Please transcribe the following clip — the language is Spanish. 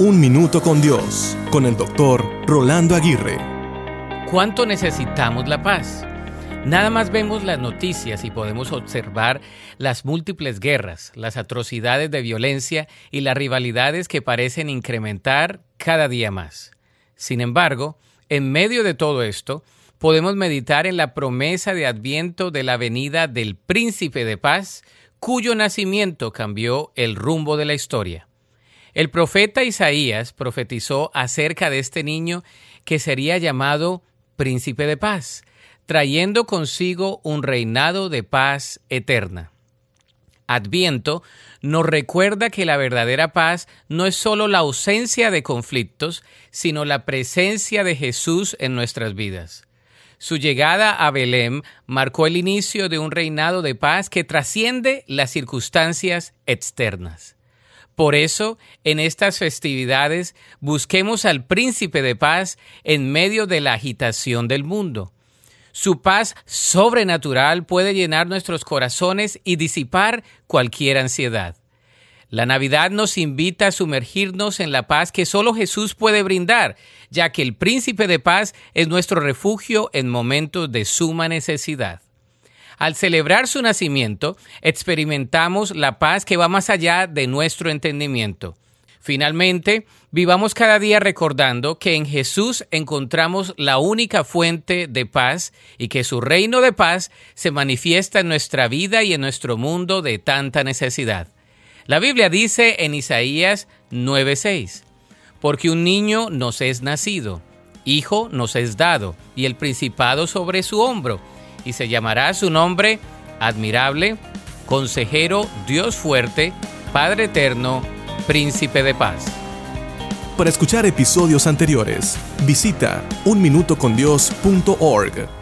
Un Minuto con Dios, con el doctor Rolando Aguirre. ¿Cuánto necesitamos la paz? Nada más vemos las noticias y podemos observar las múltiples guerras, las atrocidades de violencia y las rivalidades que parecen incrementar cada día más. Sin embargo, en medio de todo esto, podemos meditar en la promesa de adviento de la venida del príncipe de paz, cuyo nacimiento cambió el rumbo de la historia. El profeta Isaías profetizó acerca de este niño que sería llamado príncipe de paz, trayendo consigo un reinado de paz eterna. Adviento nos recuerda que la verdadera paz no es solo la ausencia de conflictos, sino la presencia de Jesús en nuestras vidas. Su llegada a Belén marcó el inicio de un reinado de paz que trasciende las circunstancias externas. Por eso, en estas festividades, busquemos al príncipe de paz en medio de la agitación del mundo. Su paz sobrenatural puede llenar nuestros corazones y disipar cualquier ansiedad. La Navidad nos invita a sumergirnos en la paz que solo Jesús puede brindar, ya que el príncipe de paz es nuestro refugio en momentos de suma necesidad. Al celebrar su nacimiento, experimentamos la paz que va más allá de nuestro entendimiento. Finalmente, vivamos cada día recordando que en Jesús encontramos la única fuente de paz y que su reino de paz se manifiesta en nuestra vida y en nuestro mundo de tanta necesidad. La Biblia dice en Isaías 9:6, porque un niño nos es nacido, hijo nos es dado, y el principado sobre su hombro y se llamará su nombre admirable, consejero, Dios fuerte, Padre eterno, príncipe de paz. Para escuchar episodios anteriores, visita unminutocondios.org.